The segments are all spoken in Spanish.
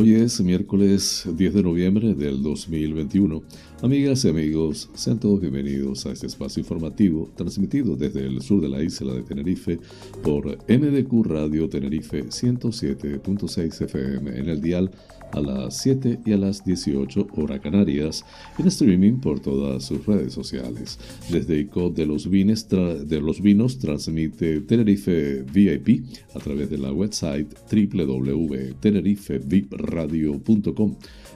Hoy es miércoles 10 de noviembre del 2021. Amigas y amigos, sean todos bienvenidos a este espacio informativo transmitido desde el sur de la isla de Tenerife por MDQ Radio Tenerife 107.6 FM en el dial a las 7 y a las 18 hora canarias, en streaming por todas sus redes sociales. Desde ICO de los, los Vinos transmite Tenerife VIP a través de la website www.tenerifevipradio.com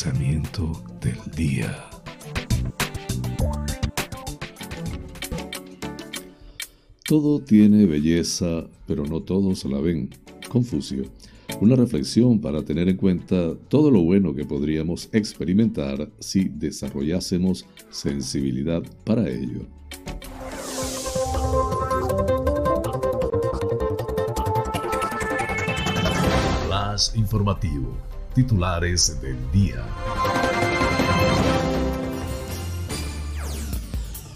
Pensamiento del día. Todo tiene belleza, pero no todos la ven. Confucio. Una reflexión para tener en cuenta todo lo bueno que podríamos experimentar si desarrollásemos sensibilidad para ello. Más informativo titulares del día.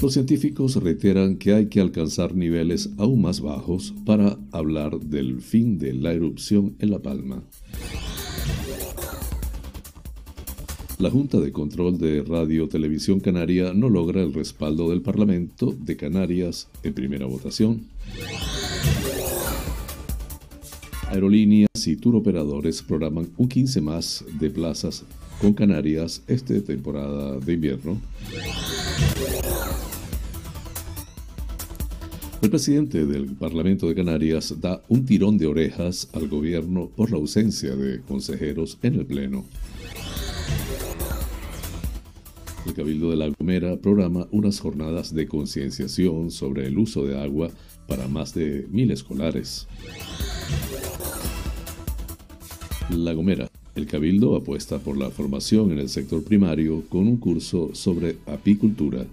Los científicos reiteran que hay que alcanzar niveles aún más bajos para hablar del fin de la erupción en La Palma. La Junta de Control de Radio Televisión Canaria no logra el respaldo del Parlamento de Canarias en primera votación. Aerolíneas y tour operadores programan un 15 más de plazas con Canarias esta temporada de invierno. El presidente del Parlamento de Canarias da un tirón de orejas al gobierno por la ausencia de consejeros en el Pleno. El Cabildo de La Gomera programa unas jornadas de concienciación sobre el uso de agua para más de mil escolares. La Gomera. El Cabildo apuesta por la formación en el sector primario con un curso sobre apicultura.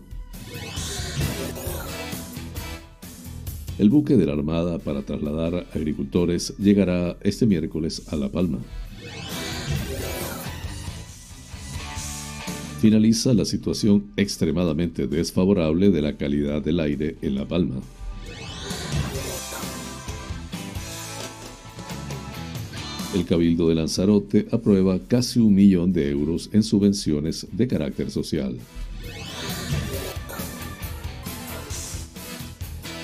El buque de la Armada para trasladar agricultores llegará este miércoles a La Palma. Finaliza la situación extremadamente desfavorable de la calidad del aire en La Palma. Cabildo de Lanzarote aprueba casi un millón de euros en subvenciones de carácter social.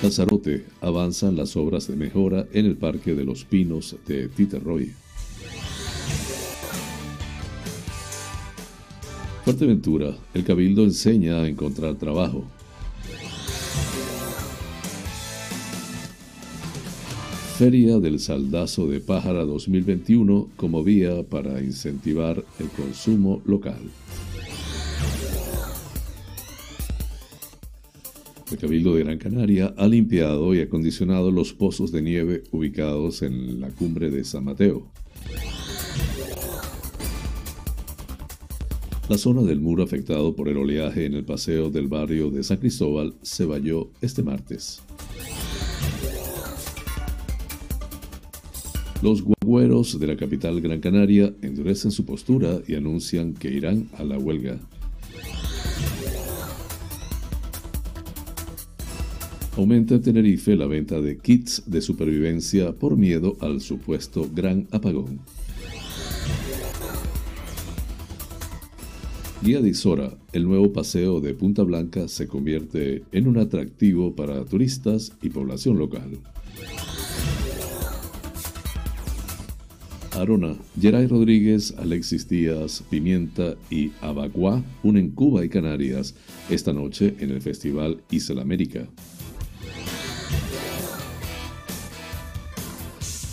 Lanzarote avanzan las obras de mejora en el Parque de los Pinos de Titerroy. Fuerteventura, el Cabildo enseña a encontrar trabajo. Feria del Saldazo de Pájara 2021 como vía para incentivar el consumo local. El Cabildo de Gran Canaria ha limpiado y acondicionado los pozos de nieve ubicados en la cumbre de San Mateo. La zona del muro afectado por el oleaje en el paseo del barrio de San Cristóbal se valló este martes. Los guagüeros de la capital Gran Canaria endurecen su postura y anuncian que irán a la huelga. Aumenta en Tenerife la venta de kits de supervivencia por miedo al supuesto gran apagón. Guía de Isora, el nuevo paseo de Punta Blanca se convierte en un atractivo para turistas y población local. Arona, Geray Rodríguez, Alexis Díaz, Pimienta y Abaguá unen Cuba y Canarias esta noche en el Festival Isla América.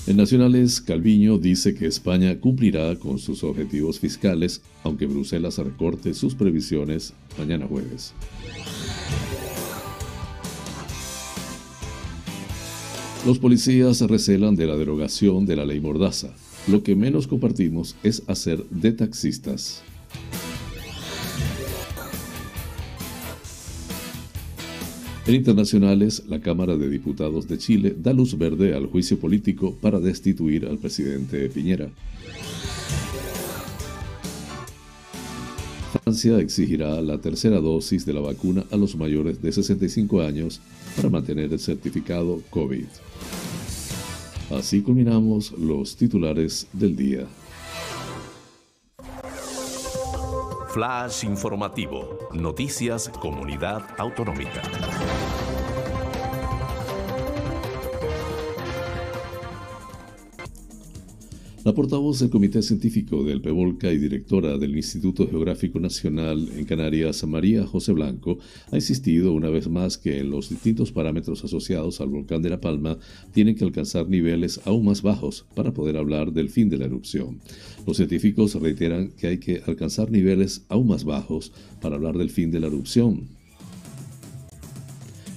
En Nacionales, Calviño dice que España cumplirá con sus objetivos fiscales, aunque Bruselas recorte sus previsiones mañana jueves. Los policías recelan de la derogación de la ley Mordaza. Lo que menos compartimos es hacer de taxistas. En internacionales, la Cámara de Diputados de Chile da luz verde al juicio político para destituir al presidente Piñera. Francia exigirá la tercera dosis de la vacuna a los mayores de 65 años para mantener el certificado COVID. Así culminamos los titulares del día. Flash informativo. Noticias Comunidad Autonómica. La portavoz del Comité Científico del PEVOLCA y directora del Instituto Geográfico Nacional en Canarias, María José Blanco, ha insistido una vez más que los distintos parámetros asociados al volcán de La Palma tienen que alcanzar niveles aún más bajos para poder hablar del fin de la erupción. Los científicos reiteran que hay que alcanzar niveles aún más bajos para hablar del fin de la erupción,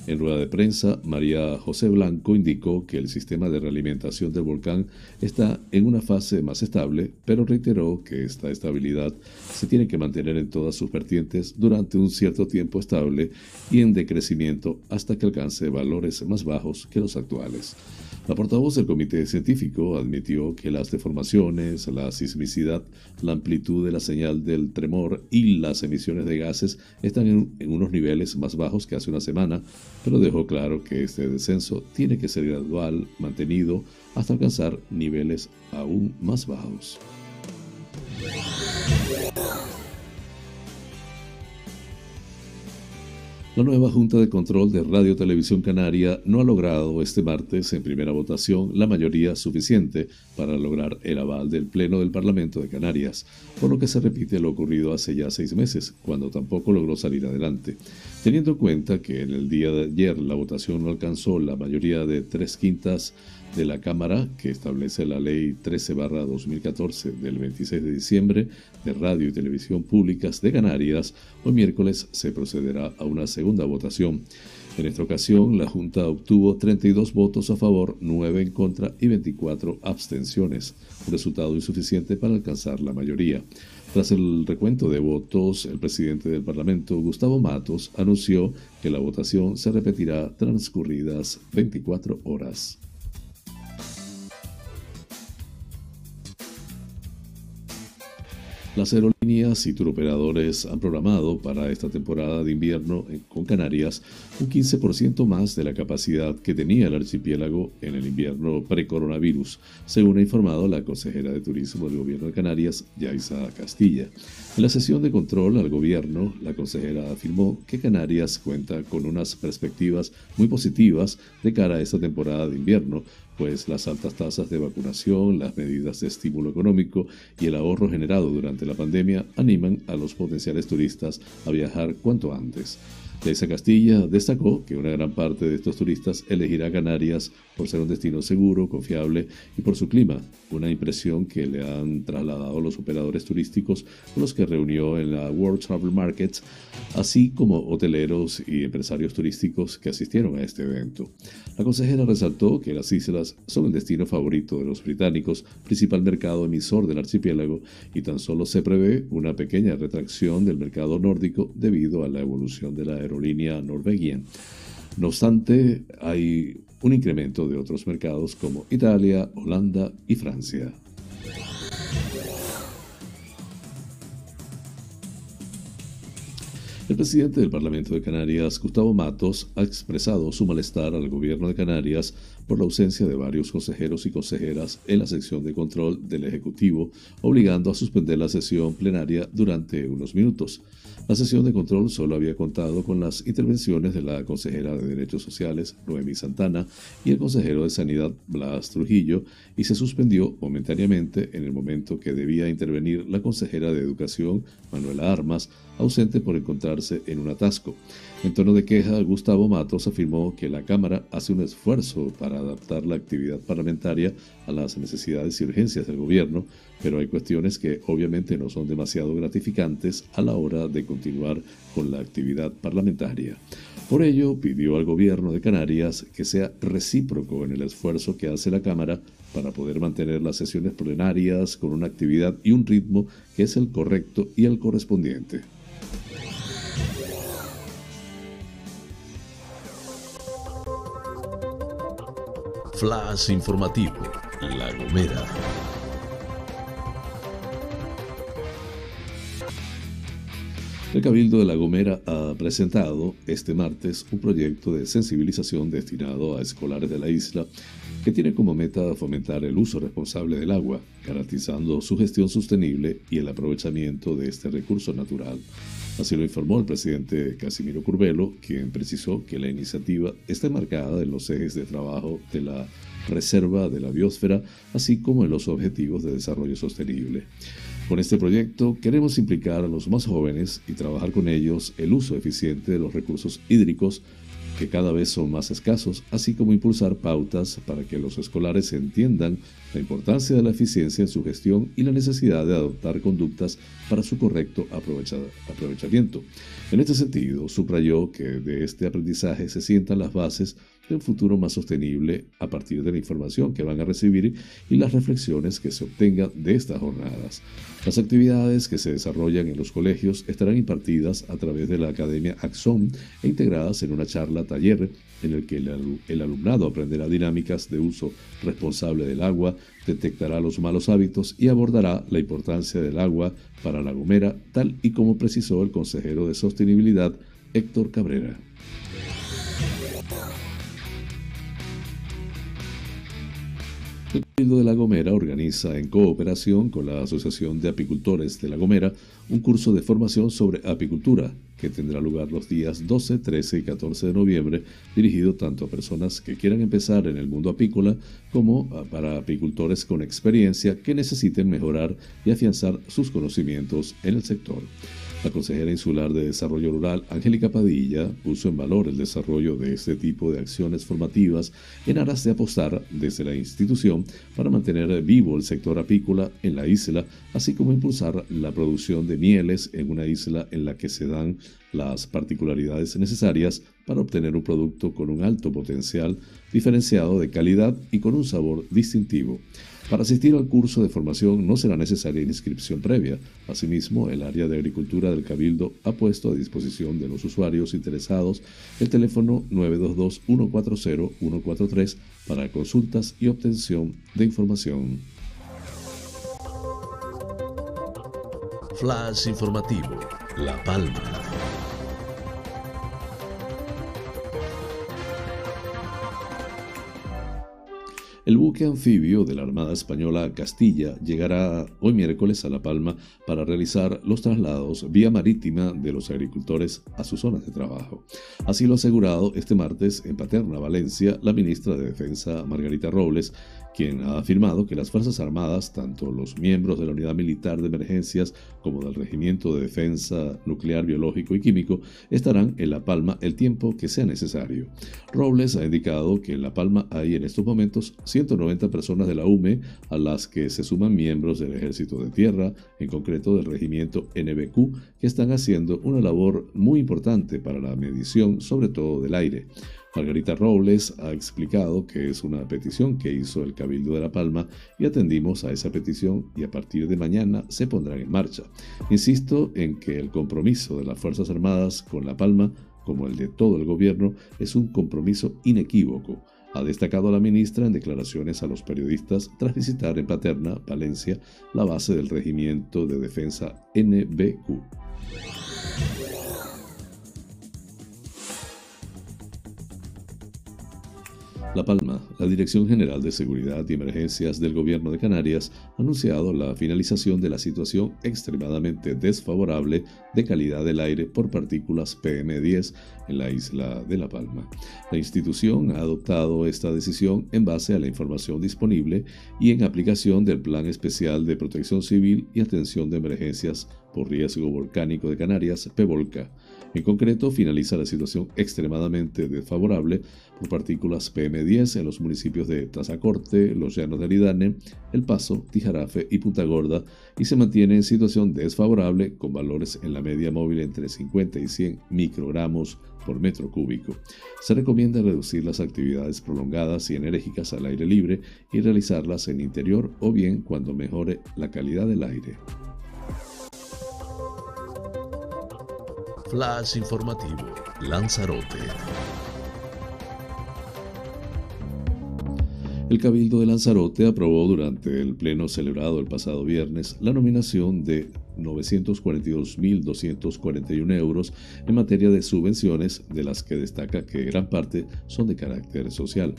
en rueda de prensa, María José Blanco indicó que el sistema de realimentación del volcán está en una fase más estable, pero reiteró que esta estabilidad se tiene que mantener en todas sus vertientes durante un cierto tiempo estable y en decrecimiento hasta que alcance valores más bajos que los actuales. La portavoz del comité científico admitió que las deformaciones, la sismicidad, la amplitud de la señal del tremor y las emisiones de gases están en, unos niveles más bajos que hace una semana, pero dejó claro que este descenso tiene que ser gradual, mantenido, hasta alcanzar niveles aún más bajos. La nueva Junta de Control de Radio Televisión Canaria no ha logrado este martes en primera votación la mayoría suficiente para lograr el aval del Pleno del Parlamento de Canarias, por lo que se repite lo ocurrido hace ya seis meses, cuando tampoco logró salir adelante. Teniendo en cuenta que en el día de ayer la votación no alcanzó la mayoría de tres quintas de la Cámara que establece la Ley 13-2014 del 26 de diciembre de Radio y Televisión Públicas de Canarias, hoy miércoles se procederá a una segunda votación. En esta ocasión, la Junta obtuvo 32 votos a favor, 9 en contra y 24 abstenciones, un resultado insuficiente para alcanzar la mayoría. Tras el recuento de votos, el presidente del Parlamento, Gustavo Matos, anunció que la votación se repetirá transcurridas 24 horas. Las aerolíneas y turoperadores han programado para esta temporada de invierno con Canarias un 15% más de la capacidad que tenía el archipiélago en el invierno pre-coronavirus, según ha informado la consejera de Turismo del Gobierno de Canarias, Yaisa Castilla. En la sesión de control al gobierno, la consejera afirmó que Canarias cuenta con unas perspectivas muy positivas de cara a esta temporada de invierno, pues las altas tasas de vacunación, las medidas de estímulo económico y el ahorro generado durante la pandemia animan a los potenciales turistas a viajar cuanto antes. Teresa Castilla destacó que una gran parte de estos turistas elegirá Canarias por ser un destino seguro, confiable y por su clima, una impresión que le han trasladado los operadores turísticos con los que reunió en la World Travel Markets, así como hoteleros y empresarios turísticos que asistieron a este evento. La consejera resaltó que las islas son el destino favorito de los británicos, principal mercado emisor del archipiélago, y tan solo se prevé una pequeña retracción del mercado nórdico debido a la evolución de la aerolínea norvegiana. No obstante, hay un incremento de otros mercados como Italia, Holanda y Francia. El presidente del Parlamento de Canarias, Gustavo Matos, ha expresado su malestar al gobierno de Canarias por la ausencia de varios consejeros y consejeras en la sección de control del Ejecutivo, obligando a suspender la sesión plenaria durante unos minutos. La sesión de control solo había contado con las intervenciones de la consejera de Derechos Sociales, Noemi Santana, y el consejero de Sanidad, Blas Trujillo, y se suspendió momentáneamente en el momento que debía intervenir la consejera de Educación, Manuela Armas, ausente por encontrarse en un atasco. En tono de queja, Gustavo Matos afirmó que la Cámara hace un esfuerzo para adaptar la actividad parlamentaria a las necesidades y urgencias del gobierno, pero hay cuestiones que obviamente no son demasiado gratificantes a la hora de continuar con la actividad parlamentaria. Por ello, pidió al gobierno de Canarias que sea recíproco en el esfuerzo que hace la Cámara para poder mantener las sesiones plenarias con una actividad y un ritmo que es el correcto y el correspondiente. Flash informativo, La Gomera. El Cabildo de La Gomera ha presentado este martes un proyecto de sensibilización destinado a escolares de la isla que tiene como meta fomentar el uso responsable del agua, garantizando su gestión sostenible y el aprovechamiento de este recurso natural. Así lo informó el presidente Casimiro Curbelo, quien precisó que la iniciativa está marcada en los ejes de trabajo de la Reserva de la Biosfera, así como en los Objetivos de Desarrollo Sostenible. Con este proyecto queremos implicar a los más jóvenes y trabajar con ellos el uso eficiente de los recursos hídricos que cada vez son más escasos, así como impulsar pautas para que los escolares entiendan la importancia de la eficiencia en su gestión y la necesidad de adoptar conductas para su correcto aprovechamiento. En este sentido, subrayó que de este aprendizaje se sientan las bases de un futuro más sostenible a partir de la información que van a recibir y las reflexiones que se obtengan de estas jornadas. Las actividades que se desarrollan en los colegios estarán impartidas a través de la Academia Axon e integradas en una charla taller en el que el, alumnado aprenderá dinámicas de uso responsable del agua, detectará los malos hábitos y abordará la importancia del agua para La Gomera, tal y como precisó el consejero de Sostenibilidad Héctor Cabrera. El Cabildo de La Gomera organiza en cooperación con la Asociación de Apicultores de La Gomera un curso de formación sobre apicultura que tendrá lugar los días 12, 13 y 14 de noviembre, dirigido tanto a personas que quieran empezar en el mundo apícola como para apicultores con experiencia que necesiten mejorar y afianzar sus conocimientos en el sector. La consejera insular de Desarrollo Rural, Angélica Padilla, puso en valor el desarrollo de este tipo de acciones formativas en aras de apostar desde la institución para mantener vivo el sector apícola en la isla, así como impulsar la producción de mieles en una isla en la que se dan las particularidades necesarias para obtener un producto con un alto potencial, diferenciado de calidad y con un sabor distintivo. Para asistir al curso de formación no será necesaria inscripción previa. Asimismo, el área de agricultura del Cabildo ha puesto a disposición de los usuarios interesados el teléfono 922-140-143 para consultas y obtención de información. Flash informativo, La Palma. El buque anfibio de la Armada Española Castilla llegará hoy miércoles a La Palma para realizar los traslados vía marítima de los agricultores a sus zonas de trabajo. Así lo ha asegurado este martes en Paterna, Valencia, la ministra de Defensa Margarita Robles, quien ha afirmado que las Fuerzas Armadas, tanto los miembros de la Unidad Militar de Emergencias como del Regimiento de Defensa Nuclear, Biológico y Químico, estarán en La Palma el tiempo que sea necesario. Robles ha indicado que en La Palma hay en estos momentos 190 personas de la UME, a las que se suman miembros del Ejército de Tierra, en concreto del Regimiento NBQ, que están haciendo una labor muy importante para la medición, sobre todo del aire. Margarita Robles ha explicado que es una petición que hizo el Cabildo de La Palma y atendimos a esa petición y a partir de mañana se pondrán en marcha. Insisto en que el compromiso de las Fuerzas Armadas con La Palma, como el de todo el gobierno, es un compromiso inequívoco. Ha destacado la ministra en declaraciones a los periodistas tras visitar en Paterna, Valencia, la base del Regimiento de Defensa NBQ. La Palma, la Dirección General de Seguridad y Emergencias del Gobierno de Canarias ha anunciado la finalización de la situación extremadamente desfavorable de calidad del aire por partículas PM10 en la isla de La Palma. La institución ha adoptado esta decisión en base a la información disponible y en aplicación del Plan Especial de Protección Civil y Atención de Emergencias por Riesgo Volcánico de Canarias, PEVOLCA. En concreto, finaliza la situación extremadamente desfavorable por partículas PM10 en los municipios de Tazacorte, Los Llanos de Aridane, El Paso, Tijarafe y Punta Gorda y se mantiene en situación desfavorable con valores en la media móvil entre 50 y 100 microgramos por metro cúbico. Se recomienda reducir las actividades prolongadas y enérgicas al aire libre y realizarlas en interior o bien cuando mejore la calidad del aire. Flash informativo, Lanzarote. El Cabildo de Lanzarote aprobó durante el pleno celebrado el pasado viernes la nominación de 942.241 euros en materia de subvenciones, de las que destaca que gran parte son de carácter social.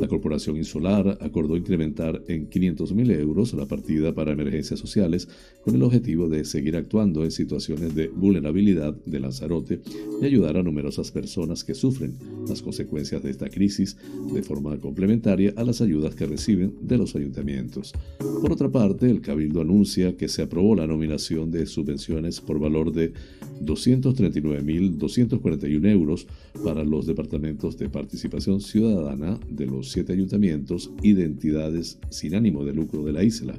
La Corporación Insular acordó incrementar en 500.000 euros la partida para emergencias sociales con el objetivo de seguir actuando en situaciones de vulnerabilidad de Lanzarote y ayudar a numerosas personas que sufren las consecuencias de esta crisis de forma complementaria a las ayudas que reciben de los ayuntamientos. Por otra parte, el Cabildo anuncia que se aprobó la nominación de subvenciones por valor de 239.241 euros para los departamentos de participación ciudadana de los siete ayuntamientos y de entidades sin ánimo de lucro de la isla.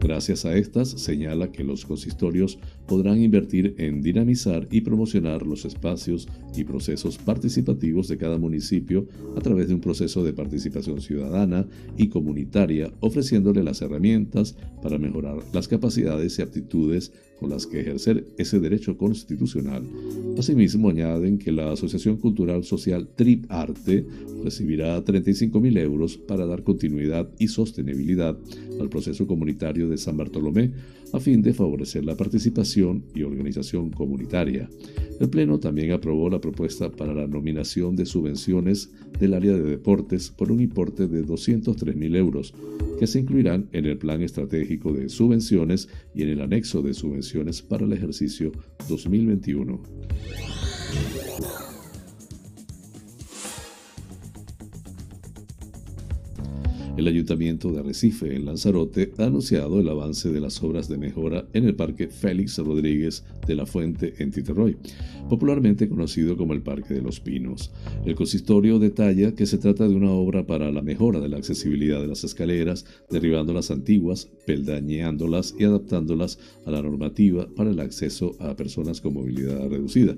Gracias a estas, señala que los consistorios podrán invertir en dinamizar y promocionar los espacios y procesos participativos de cada municipio a través de un proceso de participación ciudadana y comunitaria, ofreciéndole las herramientas para mejorar las capacidades y aptitudes con las que ejercer ese derecho constitucional. Asimismo, añaden que la Asociación Cultural Social Trip Arte recibirá 35.000 euros para dar continuidad y sostenibilidad al proceso comunitario de San Bartolomé a fin de favorecer la participación y organización comunitaria. El Pleno también aprobó la propuesta para la nominación de subvenciones del área de deportes por un importe de 203.000 euros, que se incluirán en el Plan Estratégico de Subvenciones y en el anexo de subvenciones para el ejercicio 2021. El Ayuntamiento de Arrecife, en Lanzarote, ha anunciado el avance de las obras de mejora en el Parque Félix Rodríguez de la Fuente en Titerroy, popularmente conocido como el Parque de los Pinos. El consistorio detalla que se trata de una obra para la mejora de la accesibilidad de las escaleras, derribando las antiguas, peldañeándolas y adaptándolas a la normativa para el acceso a personas con movilidad reducida.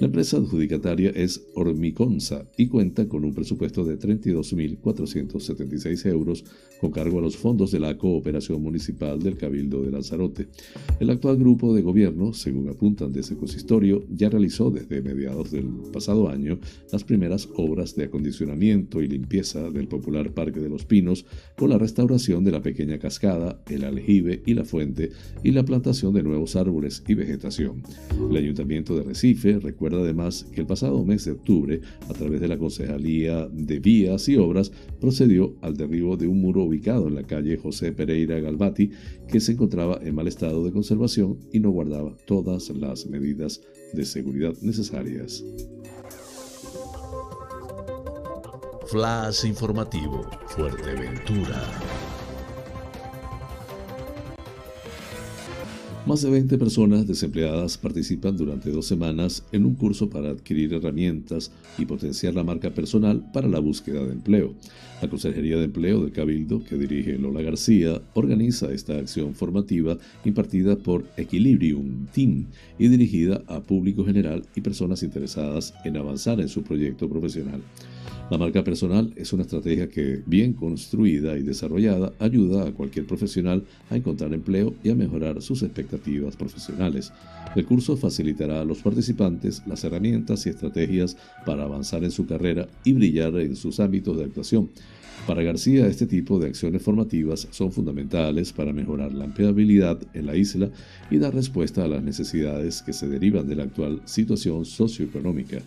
La empresa adjudicataria es Hormiconza y cuenta con un presupuesto de 32.476 euros con cargo a los fondos de la cooperación municipal del Cabildo de Lanzarote. El actual grupo de gobierno, según apuntan desde el consistorio, ya realizó desde mediados del pasado año las primeras obras de acondicionamiento y limpieza del popular Parque de los Pinos con la restauración de la pequeña cascada, el aljibe y la fuente y la plantación de nuevos árboles y vegetación. El Ayuntamiento de Recife recuerda además que el pasado mes de octubre, a través de la Concejalía de Vías y Obras, procedió al derribo de un muro ubicado en la calle José Pereira Galvati, que se encontraba en mal estado de conservación y no guardaba todas las medidas de seguridad necesarias. Flash informativo, Fuerteventura. Más de 20 personas desempleadas participan durante dos semanas en un curso para adquirir herramientas y potenciar la marca personal para la búsqueda de empleo. La Consejería de Empleo del Cabildo, que dirige Lola García, organiza esta acción formativa impartida por Equilibrium Team y dirigida a público general y personas interesadas en avanzar en su proyecto profesional. La marca personal es una estrategia que, bien construida y desarrollada, ayuda a cualquier profesional a encontrar empleo y a mejorar sus expectativas profesionales. El curso facilitará a los participantes las herramientas y estrategias para avanzar en su carrera y brillar en sus ámbitos de actuación. Para García, este tipo de acciones formativas son fundamentales para mejorar la empleabilidad en la isla y dar respuesta a las necesidades que se derivan de la actual situación socioeconómica.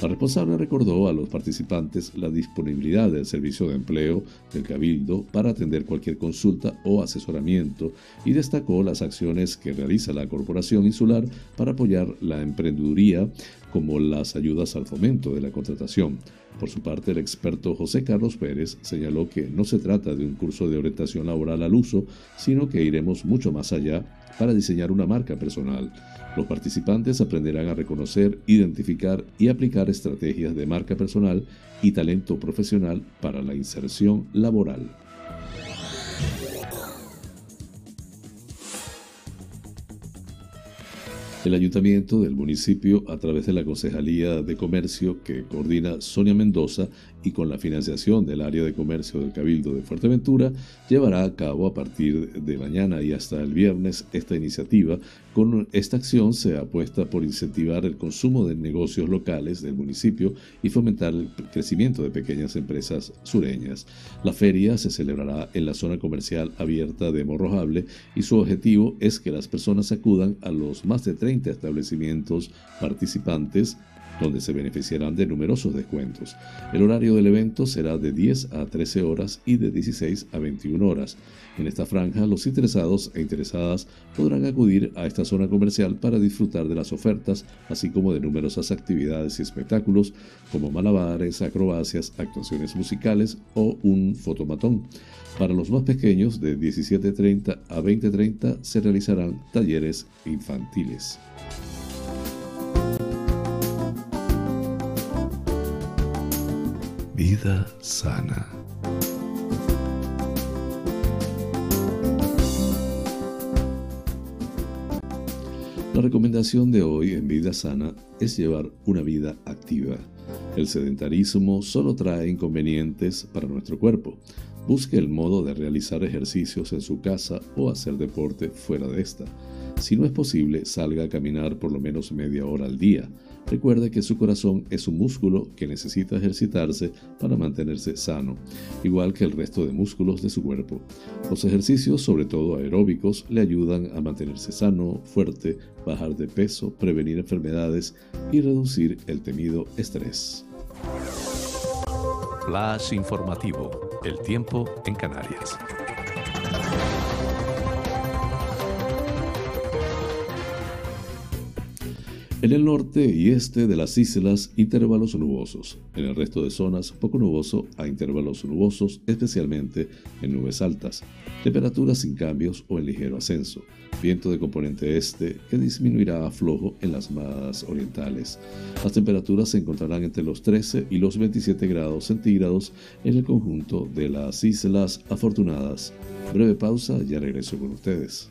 La responsable recordó a los participantes la disponibilidad del servicio de empleo del Cabildo para atender cualquier consulta o asesoramiento y destacó las acciones que realiza la Corporación Insular para apoyar la emprendeduría como las ayudas al fomento de la contratación. Por su parte, el experto José Carlos Pérez señaló que no se trata de un curso de orientación laboral al uso, sino que iremos mucho más allá para diseñar una marca personal. Los participantes aprenderán a reconocer, identificar y aplicar estrategias de marca personal y talento profesional para la inserción laboral. El ayuntamiento del municipio, a través de la Concejalía de Comercio que coordina Sonia Mendoza, y con la financiación del área de comercio del Cabildo de Fuerteventura, llevará a cabo a partir de mañana y hasta el viernes esta iniciativa. Con esta acción se apuesta por incentivar el consumo de negocios locales del municipio y fomentar el crecimiento de pequeñas empresas sureñas. La feria se celebrará en la zona comercial abierta de Morrojable y su objetivo es que las personas acudan a los más de 30 establecimientos participantes donde se beneficiarán de numerosos descuentos. El horario del evento será de 10 a 13 horas y de 16 a 21 horas. En esta franja, los interesados e interesadas podrán acudir a esta zona comercial para disfrutar de las ofertas, así como de numerosas actividades y espectáculos como malabares, acrobacias, actuaciones musicales o un fotomatón. Para los más pequeños, de 17.30 a 20.30, se realizarán talleres infantiles. Vida sana. La recomendación de hoy en Vida Sana es llevar una vida activa. El sedentarismo solo trae inconvenientes para nuestro cuerpo. Busque el modo de realizar ejercicios en su casa o hacer deporte fuera de esta. Si no es posible, salga a caminar por lo menos media hora al día. Recuerde que su corazón es un músculo que necesita ejercitarse para mantenerse sano, igual que el resto de músculos de su cuerpo. Los ejercicios, sobre todo aeróbicos, le ayudan a mantenerse sano, fuerte, bajar de peso, prevenir enfermedades y reducir el temido estrés. Flash informativo. El tiempo en Canarias. En el norte y este de las islas, intervalos nubosos. En el resto de zonas, poco nuboso a intervalos nubosos, especialmente en nubes altas. Temperaturas sin cambios o en ligero ascenso. Viento de componente este que disminuirá a flojo en las más orientales. Las temperaturas se encontrarán entre los 13 y los 27 grados centígrados en el conjunto de las Islas Afortunadas. Breve pausa, ya regreso con ustedes.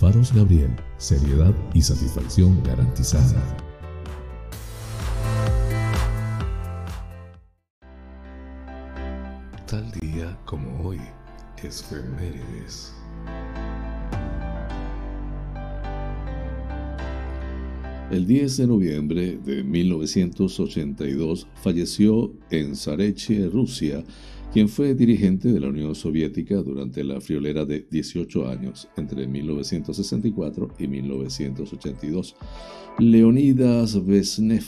Faros Gabriel, seriedad y satisfacción garantizada. Tal día como hoy, es Femérides. El 10 de noviembre de 1982 falleció en Zareche, Rusia, quien fue dirigente de la Unión Soviética durante la friolera de 18 años, entre 1964 y 1982. Leonidas Vesnev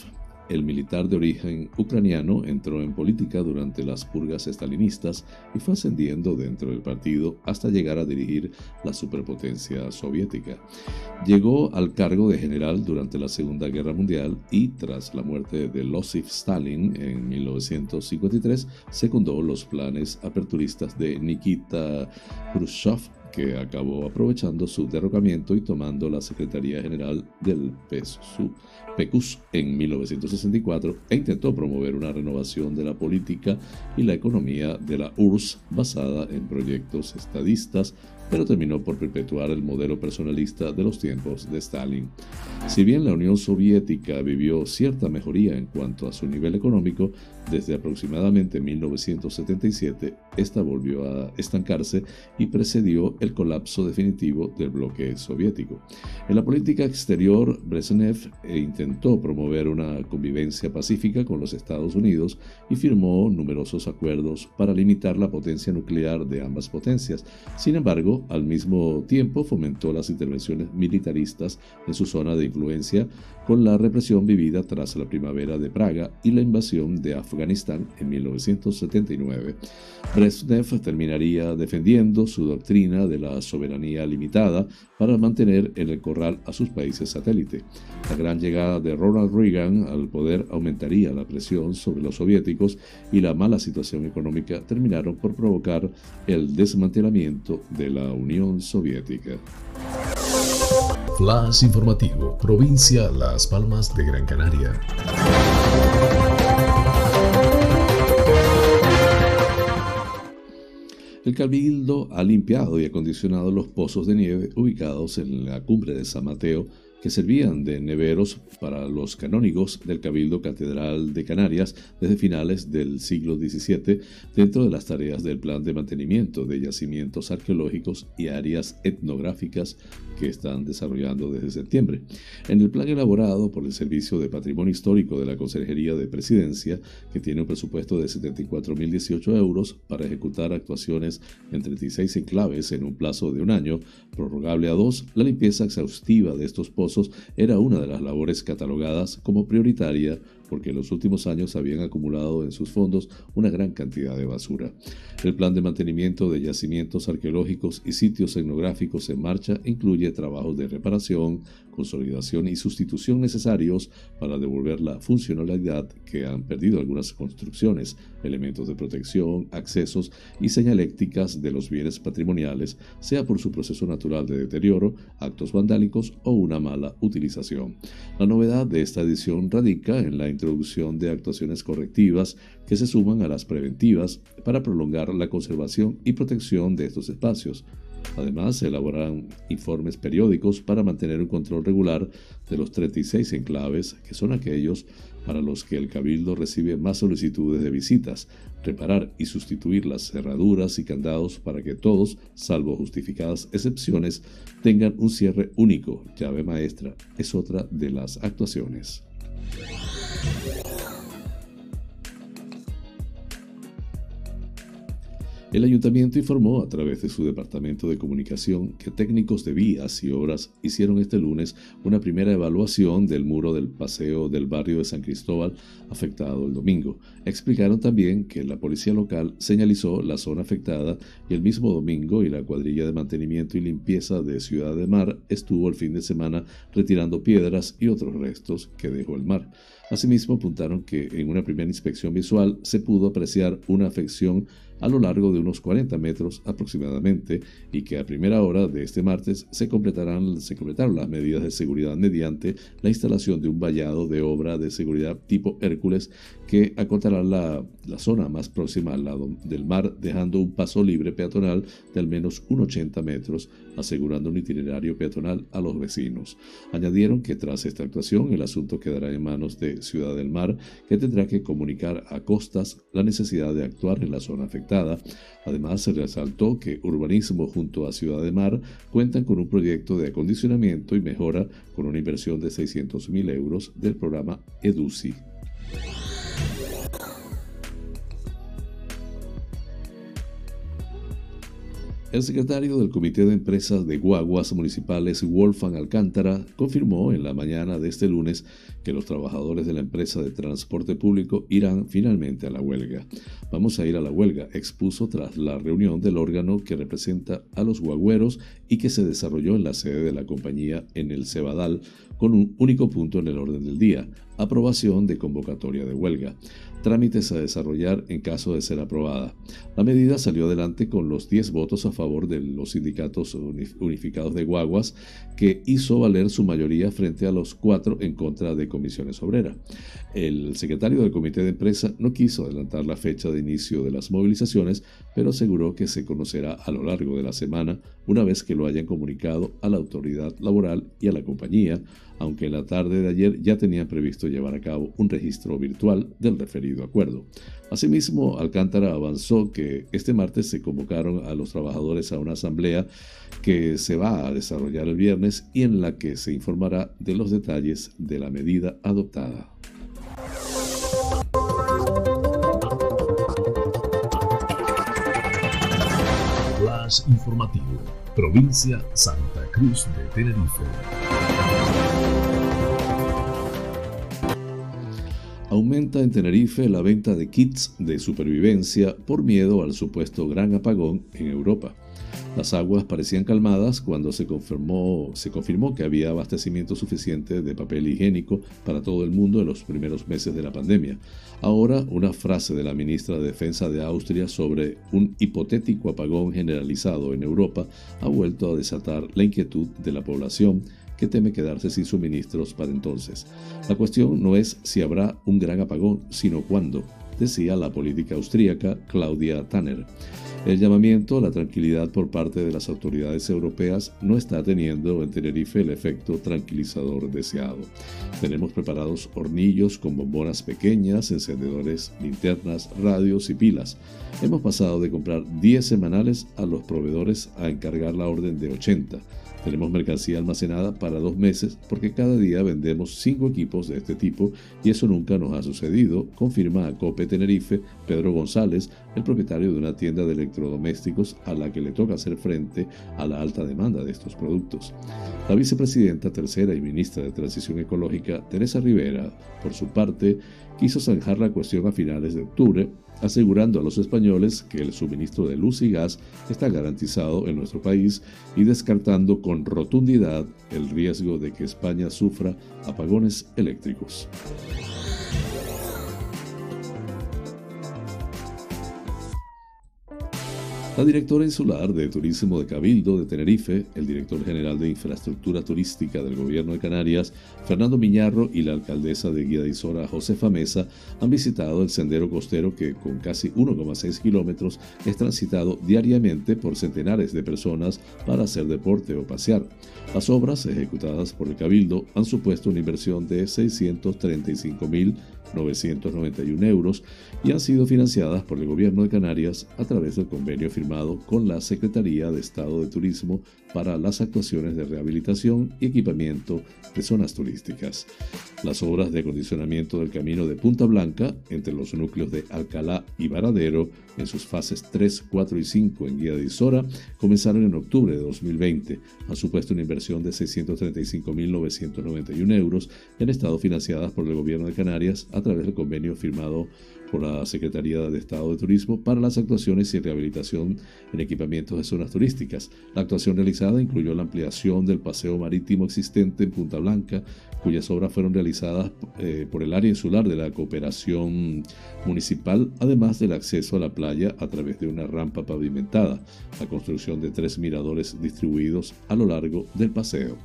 el militar de origen ucraniano entró en política durante las purgas estalinistas y fue ascendiendo dentro del partido hasta llegar a dirigir la superpotencia soviética. Llegó al cargo de general durante la Segunda Guerra Mundial y tras la muerte de Losif Stalin en 1953 secundó los planes aperturistas de Nikita Khrushchev que acabó aprovechando su derrocamiento y tomando la Secretaría General del PECUS en 1964 e intentó promover una renovación de la política y la economía de la URSS basada en proyectos estadistas pero terminó por perpetuar el modelo personalista de los tiempos de Stalin. Si bien la Unión Soviética vivió cierta mejoría en cuanto a su nivel económico, desde aproximadamente 1977, esta volvió a estancarse y precedió el colapso definitivo del bloque soviético. En la política exterior, Brezhnev intentó promover una convivencia pacífica con los Estados Unidos y firmó numerosos acuerdos para limitar la potencia nuclear de ambas potencias. Sin embargo, al mismo tiempo fomentó las intervenciones militaristas en su zona de influencia con la represión vivida tras la primavera de Praga y la invasión de Afganistán en 1979. Brezhnev terminaría defendiendo su doctrina de la soberanía limitada para mantener en el corral a sus países satélite. La gran llegada de Ronald Reagan al poder aumentaría la presión sobre los soviéticos y la mala situación económica terminaron por provocar el desmantelamiento de la Unión Soviética. Flash informativo, provincia Las Palmas de Gran Canaria. El Cabildo ha limpiado y acondicionado los pozos de nieve ubicados en la cumbre de San Mateo que servían de neveros para los canónigos del Cabildo Catedral de Canarias desde finales del siglo XVII dentro de las tareas del plan de mantenimiento de yacimientos arqueológicos y áreas etnográficas que están desarrollando desde septiembre. En el plan elaborado por el Servicio de Patrimonio Histórico de la Consejería de Presidencia, que tiene un presupuesto de 74.018 euros para ejecutar actuaciones en 36 enclaves en un plazo de un año, prorrogable a dos, la limpieza exhaustiva de estos pozos era una de las labores catalogadas como prioritaria porque en los últimos años habían acumulado en sus fondos una gran cantidad de basura. El plan de mantenimiento de yacimientos arqueológicos y sitios etnográficos en marcha incluye trabajos de reparación, consolidación y sustitución necesarios para devolver la funcionalidad que han perdido algunas construcciones, elementos de protección, accesos y señalécticas de los bienes patrimoniales, sea por su proceso natural de deterioro, actos vandálicos o una mala utilización. La novedad de esta edición radica en la introducción de actuaciones correctivas que se suman a las preventivas para prolongar la conservación y protección de estos espacios, Además, se elaboran informes periódicos para mantener un control regular de los 36 enclaves, que son aquellos para los que el Cabildo recibe más solicitudes de visitas, reparar y sustituir las cerraduras y candados para que todos, salvo justificadas excepciones, tengan un cierre único. Llave maestra es otra de las actuaciones. El ayuntamiento informó a través de su departamento de comunicación que técnicos de vías y obras hicieron este lunes una primera evaluación del muro del paseo del barrio de San Cristóbal afectado el domingo. Explicaron también que la policía local señalizó la zona afectada y el mismo domingo y la cuadrilla de mantenimiento y limpieza de Ciudad de Mar estuvo el fin de semana retirando piedras y otros restos que dejó el mar. Asimismo apuntaron que en una primera inspección visual se pudo apreciar una afección a lo largo de unos 40 metros aproximadamente y que a primera hora de este martes se, completarán, completaron las medidas de seguridad mediante la instalación de un vallado de obra de seguridad tipo Hércules que acotará la, la zona más próxima al lado del mar dejando un paso libre peatonal de al menos 1,80 metros asegurando un itinerario peatonal a los vecinos. Añadieron que tras esta actuación el asunto quedará en manos de Ciudad del Mar que tendrá que comunicar a Costas la necesidad de actuar en la zona afectada Además, se resaltó que Urbanismo junto a Ciudad de Mar cuentan con un proyecto de acondicionamiento y mejora con una inversión de 600.000 euros del programa EDUCI. El secretario del Comité de Empresas de Guaguas Municipales, Wolfgang Alcántara, confirmó en la mañana de este lunes que los trabajadores de la empresa de transporte público irán finalmente a la huelga. Vamos a ir a la huelga, expuso tras la reunión del órgano que representa a los guagüeros y que se desarrolló en la sede de la compañía en el Cebadal, con un único punto en el orden del día, aprobación de convocatoria de huelga trámites a desarrollar en caso de ser aprobada. La medida salió adelante con los 10 votos a favor de los sindicatos unificados de guaguas, que hizo valer su mayoría frente a los cuatro en contra de comisiones obreras. El secretario del comité de empresa no quiso adelantar la fecha de inicio de las movilizaciones, pero aseguró que se conocerá a lo largo de la semana una vez que lo hayan comunicado a la autoridad laboral y a la compañía, aunque la tarde de ayer ya tenían previsto llevar a cabo un registro virtual del referido acuerdo. Asimismo, Alcántara avanzó que este martes se convocaron a los trabajadores a una asamblea que se va a desarrollar el viernes y en la que se informará de los detalles de la medida adoptada. Flash informativo, provincia Santa Cruz de Tenerife. Aumenta en Tenerife la venta de kits de supervivencia por miedo al supuesto gran apagón en Europa. Las aguas parecían calmadas cuando se confirmó, que había abastecimiento suficiente de papel higiénico para todo el mundo en los primeros meses de la pandemia. Ahora, una frase de la ministra de Defensa de Austria sobre un hipotético apagón generalizado en Europa ha vuelto a desatar la inquietud de la población que teme quedarse sin suministros para entonces. La cuestión no es si habrá un gran apagón, sino cuándo, decía la política austríaca Claudia Tanner. El llamamiento a la tranquilidad por parte de las autoridades europeas no está teniendo en Tenerife el efecto tranquilizador deseado. Tenemos preparados hornillos con bombonas pequeñas, encendedores, linternas, radios y pilas. Hemos pasado de comprar 10 semanales a los proveedores a encargar la orden de 80 tenemos mercancía almacenada para dos meses porque cada día vendemos cinco equipos de este tipo y eso nunca nos ha sucedido, confirma a Cope Tenerife Pedro González, el propietario de una tienda de electrodomésticos a la que le toca hacer frente a la alta demanda de estos productos. La vicepresidenta tercera y ministra de Transición Ecológica, Teresa Rivera, por su parte, quiso zanjar la cuestión a finales de octubre asegurando a los españoles que el suministro de luz y gas está garantizado en nuestro país y descartando con rotundidad el riesgo de que España sufra apagones eléctricos. La directora insular de Turismo de Cabildo de Tenerife, el director general de Infraestructura Turística del Gobierno de Canarias, Fernando Miñarro, y la alcaldesa de Guía de Isora, Josefa Mesa, han visitado el sendero costero que, con casi 1,6 kilómetros, es transitado diariamente por centenares de personas para hacer deporte o pasear. Las obras ejecutadas por el Cabildo han supuesto una inversión de 635 mil 991 euros y han sido financiadas por el Gobierno de Canarias a través del convenio firmado con la Secretaría de Estado de Turismo para las actuaciones de rehabilitación y equipamiento de zonas turísticas. Las obras de acondicionamiento del camino de Punta Blanca entre los núcleos de Alcalá y Varadero en sus fases 3, 4 y 5 en Guía de Isora comenzaron en octubre de 2020. Han supuesto una inversión de 635.991 euros han estado financiadas por el Gobierno de Canarias a través del convenio firmado por la Secretaría de Estado de Turismo para las actuaciones y rehabilitación en equipamientos de zonas turísticas. La actuación realizada incluyó la ampliación del paseo marítimo existente en Punta Blanca, cuyas obras fueron realizadas eh, por el área insular de la cooperación municipal, además del acceso a la playa a través de una rampa pavimentada, la construcción de tres miradores distribuidos a lo largo del paseo.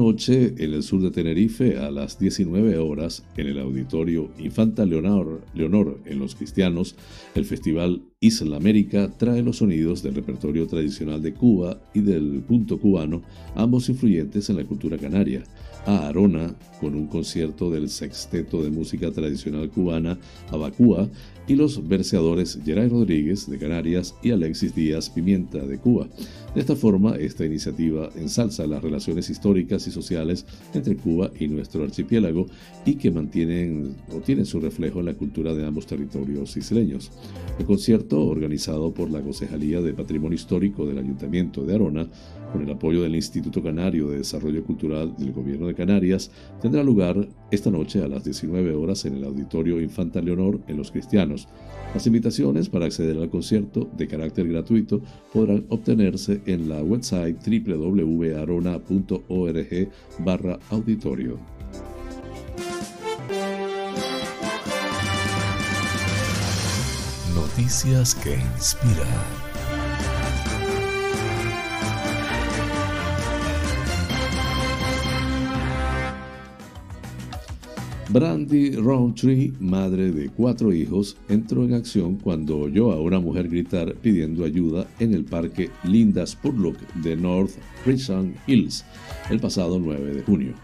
Noche en el sur de Tenerife a las 19 horas en el auditorio Infanta Leonor, Leonor en Los Cristianos, el festival Isla América trae los sonidos del repertorio tradicional de Cuba y del punto cubano, ambos influyentes en la cultura canaria. A Arona con un concierto del sexteto de música tradicional cubana Abacúa y los verseadores Geray Rodríguez de Canarias y Alexis Díaz Pimienta de Cuba. De esta forma, esta iniciativa ensalza las relaciones históricas y sociales entre Cuba y nuestro archipiélago y que mantienen o tienen su reflejo en la cultura de ambos territorios isleños. El concierto, organizado por la Concejalía de Patrimonio Histórico del Ayuntamiento de Arona, con el apoyo del Instituto Canario de Desarrollo Cultural del Gobierno de Canarias, tendrá lugar esta noche a las 19 horas en el Auditorio Infanta Leonor en Los Cristianos. Las invitaciones para acceder al concierto de carácter gratuito podrán obtenerse en la website www.arona.org barra auditorio. Noticias que inspiran. Brandy Roundtree, madre de cuatro hijos, entró en acción cuando oyó a una mujer gritar pidiendo ayuda en el parque Linda Spurlock de North Richland Hills el pasado 9 de junio.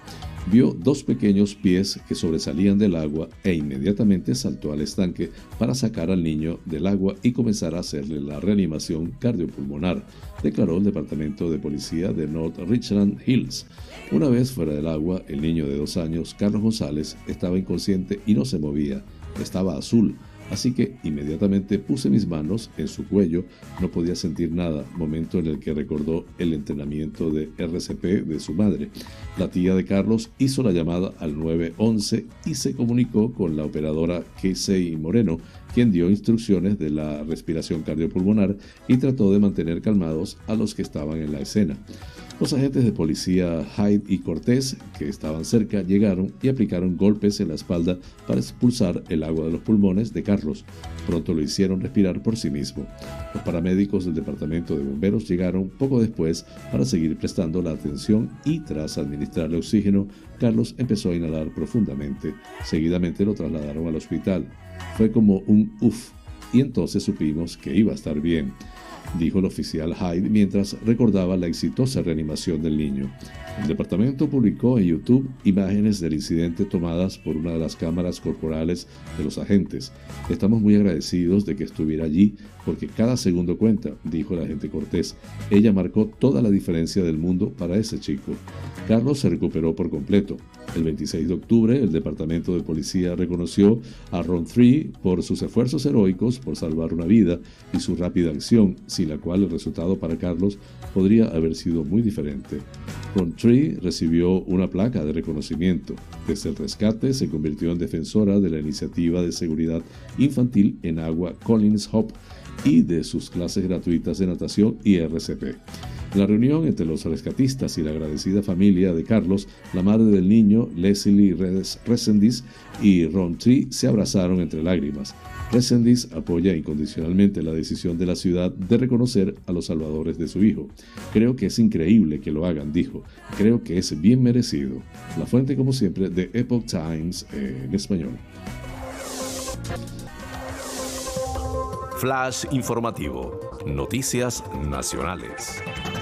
Vio dos pequeños pies que sobresalían del agua e inmediatamente saltó al estanque para sacar al niño del agua y comenzar a hacerle la reanimación cardiopulmonar, declaró el Departamento de Policía de North Richland Hills. Una vez fuera del agua, el niño de dos años, Carlos González, estaba inconsciente y no se movía. Estaba azul, así que inmediatamente puse mis manos en su cuello. No podía sentir nada, momento en el que recordó el entrenamiento de RCP de su madre. La tía de Carlos hizo la llamada al 911 y se comunicó con la operadora Casey Moreno, quien dio instrucciones de la respiración cardiopulmonar y trató de mantener calmados a los que estaban en la escena. Los agentes de policía Hyde y Cortés, que estaban cerca, llegaron y aplicaron golpes en la espalda para expulsar el agua de los pulmones de Carlos. Pronto lo hicieron respirar por sí mismo. Los paramédicos del departamento de bomberos llegaron poco después para seguir prestando la atención y tras administrarle oxígeno, Carlos empezó a inhalar profundamente. Seguidamente lo trasladaron al hospital. Fue como un uff y entonces supimos que iba a estar bien dijo el oficial Hyde mientras recordaba la exitosa reanimación del niño. El departamento publicó en YouTube imágenes del incidente tomadas por una de las cámaras corporales de los agentes. Estamos muy agradecidos de que estuviera allí porque cada segundo cuenta, dijo el agente Cortés. Ella marcó toda la diferencia del mundo para ese chico. Carlos se recuperó por completo. El 26 de octubre, el Departamento de Policía reconoció a Ron Tree por sus esfuerzos heroicos por salvar una vida y su rápida acción, sin la cual el resultado para Carlos podría haber sido muy diferente. Ron Tree recibió una placa de reconocimiento. Desde el rescate se convirtió en defensora de la iniciativa de seguridad infantil en agua Collins Hope y de sus clases gratuitas de natación y RCP. La reunión entre los rescatistas y la agradecida familia de Carlos, la madre del niño, Leslie Resendiz y Ron Tree se abrazaron entre lágrimas. Resendiz apoya incondicionalmente la decisión de la ciudad de reconocer a los salvadores de su hijo. Creo que es increíble que lo hagan, dijo. Creo que es bien merecido. La fuente, como siempre, de Epoch Times en español. Flash informativo. Noticias nacionales.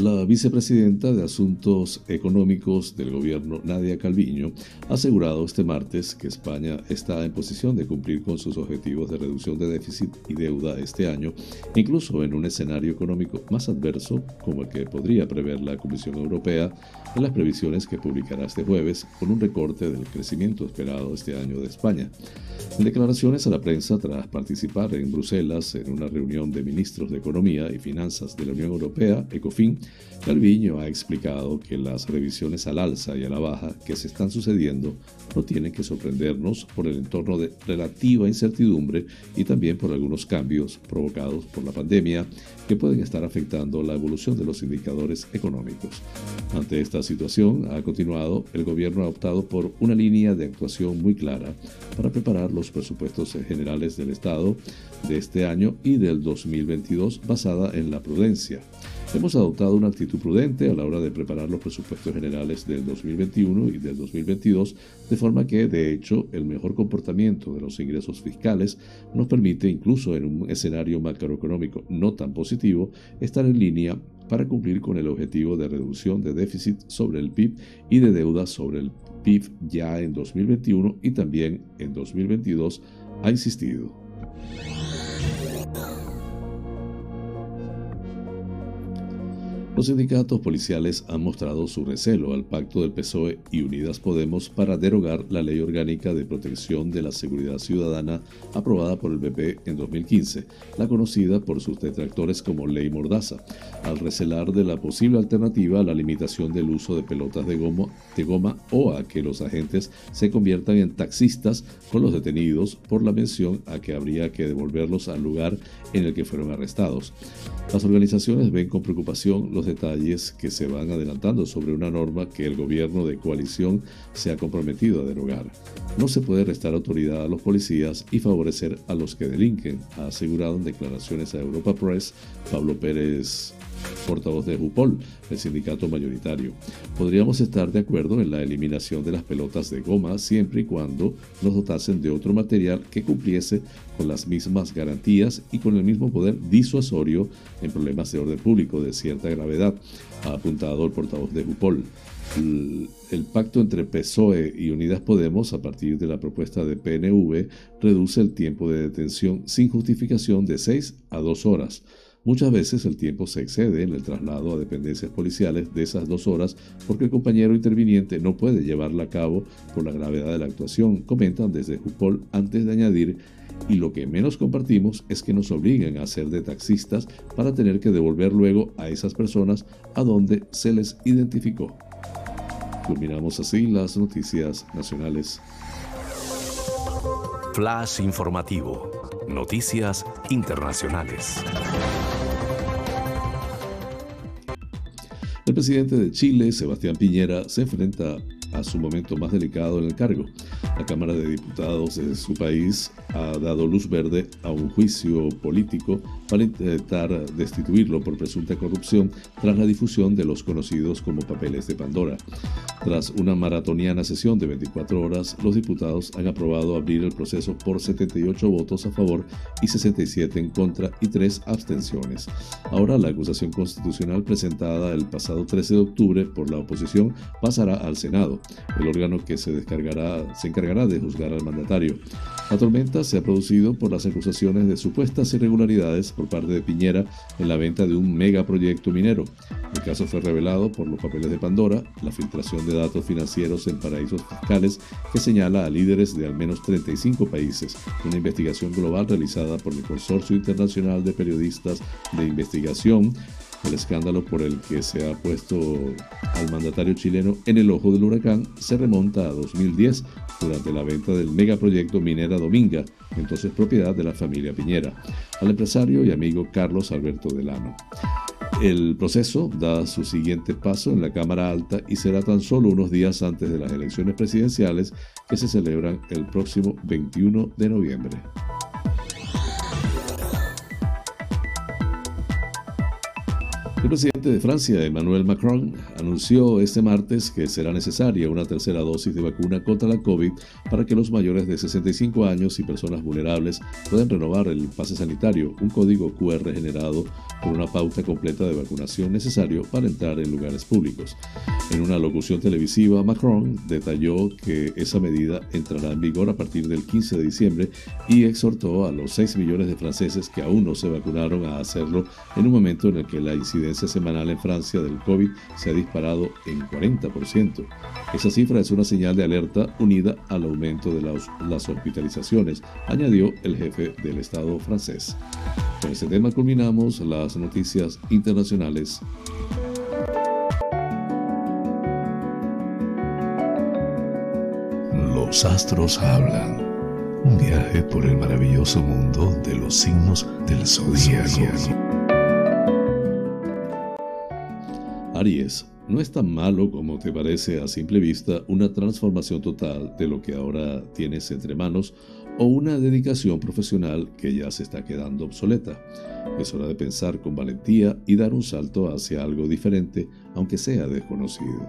La vicepresidenta de Asuntos Económicos del gobierno, Nadia Calviño, ha asegurado este martes que España está en posición de cumplir con sus objetivos de reducción de déficit y deuda este año, incluso en un escenario económico más adverso como el que podría prever la Comisión Europea en las previsiones que publicará este jueves con un recorte del crecimiento esperado este año de España. En declaraciones a la prensa tras participar en Bruselas en una reunión de ministros de Economía y Finanzas de la Unión Europea, ECOFIN, Calviño ha explicado que las revisiones al alza y a la baja que se están sucediendo no tienen que sorprendernos por el entorno de relativa incertidumbre y también por algunos cambios provocados por la pandemia que pueden estar afectando la evolución de los indicadores económicos. Ante esta situación, ha continuado, el gobierno ha optado por una línea de actuación muy clara para preparar los presupuestos generales del Estado de este año y del 2022 basada en la prudencia. Hemos adoptado una actitud prudente a la hora de preparar los presupuestos generales del 2021 y del 2022, de forma que, de hecho, el mejor comportamiento de los ingresos fiscales nos permite, incluso en un escenario macroeconómico no tan positivo, estar en línea para cumplir con el objetivo de reducción de déficit sobre el PIB y de deuda sobre el PIB ya en 2021 y también en 2022, ha insistido. Los sindicatos policiales han mostrado su recelo al pacto del PSOE y Unidas Podemos para derogar la Ley Orgánica de Protección de la Seguridad Ciudadana aprobada por el BP en 2015, la conocida por sus detractores como Ley Mordaza, al recelar de la posible alternativa a la limitación del uso de pelotas de goma, de goma o a que los agentes se conviertan en taxistas con los detenidos por la mención a que habría que devolverlos al lugar en el que fueron arrestados. Las organizaciones ven con preocupación los detalles que se van adelantando sobre una norma que el gobierno de coalición se ha comprometido a derogar. No se puede restar autoridad a los policías y favorecer a los que delinquen, ha asegurado en declaraciones a Europa Press Pablo Pérez portavoz de UPOL, el sindicato mayoritario. Podríamos estar de acuerdo en la eliminación de las pelotas de goma siempre y cuando nos dotasen de otro material que cumpliese con las mismas garantías y con el mismo poder disuasorio en problemas de orden público de cierta gravedad, ha apuntado el portavoz de UPOL. El, el, pacto entre PSOE y Unidas Podemos, a partir de la propuesta de PNV, reduce el tiempo de detención sin justificación de 6 a 2 horas. Muchas veces el tiempo se excede en el traslado a dependencias policiales de esas dos horas porque el compañero interviniente no puede llevarla a cabo por la gravedad de la actuación, comentan desde Jupol antes de añadir y lo que menos compartimos es que nos obliguen a ser de taxistas para tener que devolver luego a esas personas a donde se les identificó. Culminamos así las noticias nacionales. Flash informativo. Noticias internacionales. El presidente de Chile, Sebastián Piñera, se enfrenta a su momento más delicado en el cargo. La Cámara de Diputados de su país ha dado luz verde a un juicio político para intentar destituirlo por presunta corrupción tras la difusión de los conocidos como papeles de Pandora. Tras una maratoniana sesión de 24 horas, los diputados han aprobado abrir el proceso por 78 votos a favor y 67 en contra y 3 abstenciones. Ahora la acusación constitucional presentada el pasado 13 de octubre por la oposición pasará al Senado, el órgano que se, se encargará de juzgar al mandatario. La tormenta se ha producido por las acusaciones de supuestas irregularidades por parte de Piñera en la venta de un megaproyecto minero. El caso fue revelado por los papeles de Pandora, la filtración de datos financieros en paraísos fiscales que señala a líderes de al menos 35 países, una investigación global realizada por el Consorcio Internacional de Periodistas de Investigación el escándalo por el que se ha puesto al mandatario chileno en el ojo del huracán se remonta a 2010 durante la venta del megaproyecto Minera Dominga, entonces propiedad de la familia Piñera, al empresario y amigo Carlos Alberto Delano. El proceso da su siguiente paso en la Cámara Alta y será tan solo unos días antes de las elecciones presidenciales que se celebran el próximo 21 de noviembre. El presidente de Francia, Emmanuel Macron, anunció este martes que será necesaria una tercera dosis de vacuna contra la COVID para que los mayores de 65 años y personas vulnerables puedan renovar el pase sanitario, un código QR generado con una pauta completa de vacunación necesario para entrar en lugares públicos. En una locución televisiva, Macron detalló que esa medida entrará en vigor a partir del 15 de diciembre y exhortó a los 6 millones de franceses que aún no se vacunaron a hacerlo en un momento en el que la incidencia semanal en Francia del COVID se ha disparado en 40%. Esa cifra es una señal de alerta unida al aumento de las, las hospitalizaciones, añadió el jefe del Estado francés. Con este tema culminamos las noticias internacionales. Los astros hablan. Un viaje por el maravilloso mundo de los signos del zodiaco. Aries, no es tan malo como te parece a simple vista una transformación total de lo que ahora tienes entre manos o una dedicación profesional que ya se está quedando obsoleta. Es hora de pensar con valentía y dar un salto hacia algo diferente, aunque sea desconocido.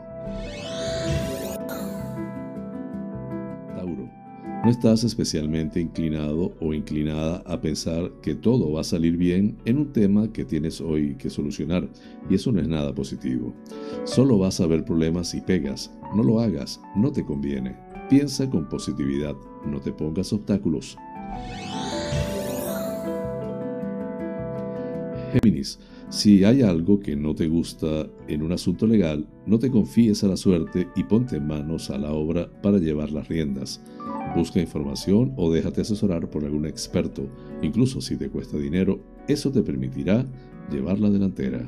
No estás especialmente inclinado o inclinada a pensar que todo va a salir bien en un tema que tienes hoy que solucionar, y eso no es nada positivo. Solo vas a ver problemas y pegas. No lo hagas, no te conviene. Piensa con positividad, no te pongas obstáculos. Géminis, si hay algo que no te gusta en un asunto legal, no te confíes a la suerte y ponte manos a la obra para llevar las riendas. Busca información o déjate asesorar por algún experto. Incluso si te cuesta dinero, eso te permitirá llevar la delantera.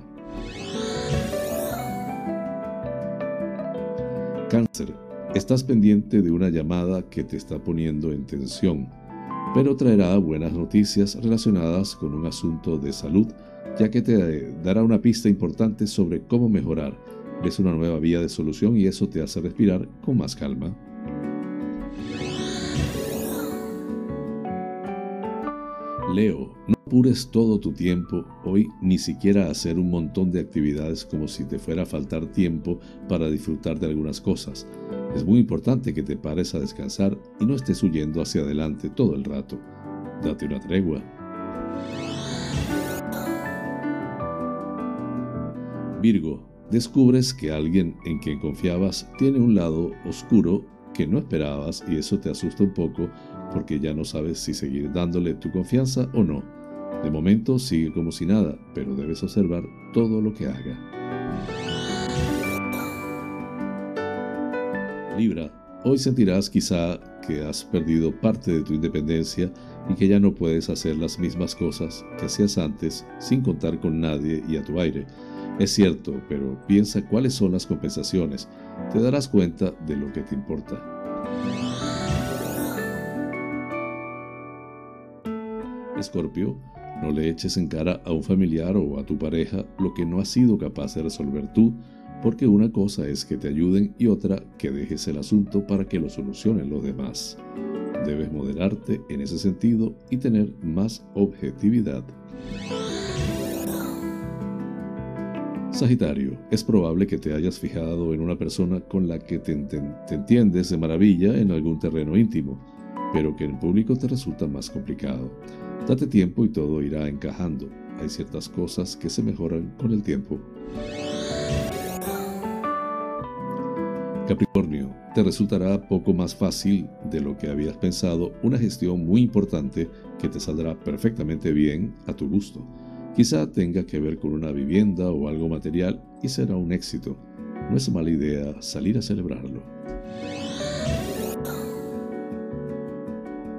Cáncer. Estás pendiente de una llamada que te está poniendo en tensión, pero traerá buenas noticias relacionadas con un asunto de salud, ya que te dará una pista importante sobre cómo mejorar. Ves una nueva vía de solución y eso te hace respirar con más calma. Leo, no apures todo tu tiempo hoy ni siquiera hacer un montón de actividades como si te fuera a faltar tiempo para disfrutar de algunas cosas. Es muy importante que te pares a descansar y no estés huyendo hacia adelante todo el rato. Date una tregua. Virgo, descubres que alguien en quien confiabas tiene un lado oscuro que no esperabas y eso te asusta un poco porque ya no sabes si seguir dándole tu confianza o no. De momento sigue como si nada, pero debes observar todo lo que haga. Libra, hoy sentirás quizá que has perdido parte de tu independencia y que ya no puedes hacer las mismas cosas que hacías antes sin contar con nadie y a tu aire. Es cierto, pero piensa cuáles son las compensaciones. Te darás cuenta de lo que te importa. Escorpio, no le eches en cara a un familiar o a tu pareja lo que no has sido capaz de resolver tú, porque una cosa es que te ayuden y otra que dejes el asunto para que lo solucionen los demás. Debes moderarte en ese sentido y tener más objetividad. Sagitario, es probable que te hayas fijado en una persona con la que te, entiendes de maravilla en algún terreno íntimo, pero que en público te resulta más complicado. Date tiempo y todo irá encajando. Hay ciertas cosas que se mejoran con el tiempo. Capricornio, te resultará poco más fácil de lo que habías pensado una gestión muy importante que te saldrá perfectamente bien a tu gusto. Quizá tenga que ver con una vivienda o algo material y será un éxito. No es mala idea salir a celebrarlo.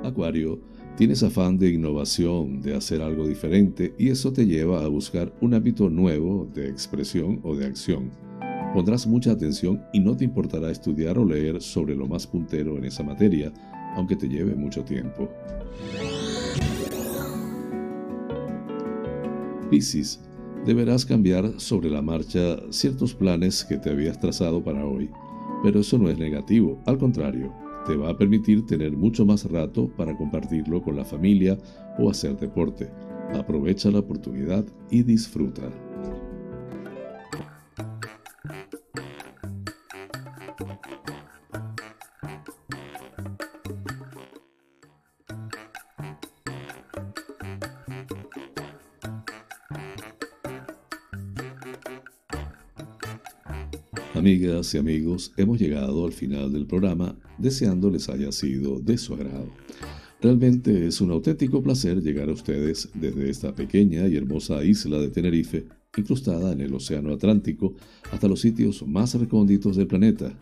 Acuario, Tienes afán de innovación, de hacer algo diferente y eso te lleva a buscar un hábito nuevo de expresión o de acción. Pondrás mucha atención y no te importará estudiar o leer sobre lo más puntero en esa materia, aunque te lleve mucho tiempo. Piscis, deberás cambiar sobre la marcha ciertos planes que te habías trazado para hoy, pero eso no es negativo, al contrario, te va a permitir tener mucho más rato para compartirlo con la familia o hacer deporte. Aprovecha la oportunidad y disfruta. Amigas y amigos, hemos llegado al final del programa deseando les haya sido de su agrado. Realmente es un auténtico placer llegar a ustedes desde esta pequeña y hermosa isla de Tenerife, incrustada en el Océano Atlántico, hasta los sitios más recónditos del planeta.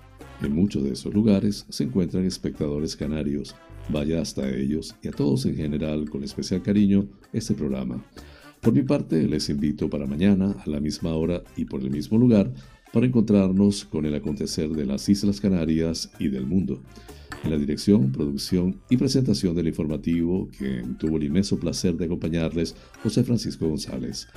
En muchos de esos lugares se encuentran espectadores canarios. Vaya hasta ellos y a todos en general con especial cariño este programa. Por mi parte, les invito para mañana a la misma hora y por el mismo lugar para encontrarnos con el acontecer de las Islas Canarias y del mundo. En la dirección, producción y presentación del informativo, que tuvo el inmenso placer de acompañarles, José Francisco González.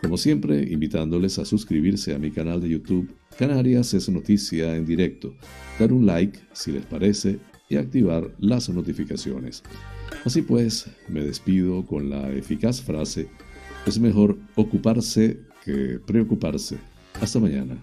Como siempre, invitándoles a suscribirse a mi canal de YouTube, Canarias es noticia en directo, dar un like si les parece y activar las notificaciones. Así pues, me despido con la eficaz frase, es mejor ocuparse que preocuparse. Hasta mañana.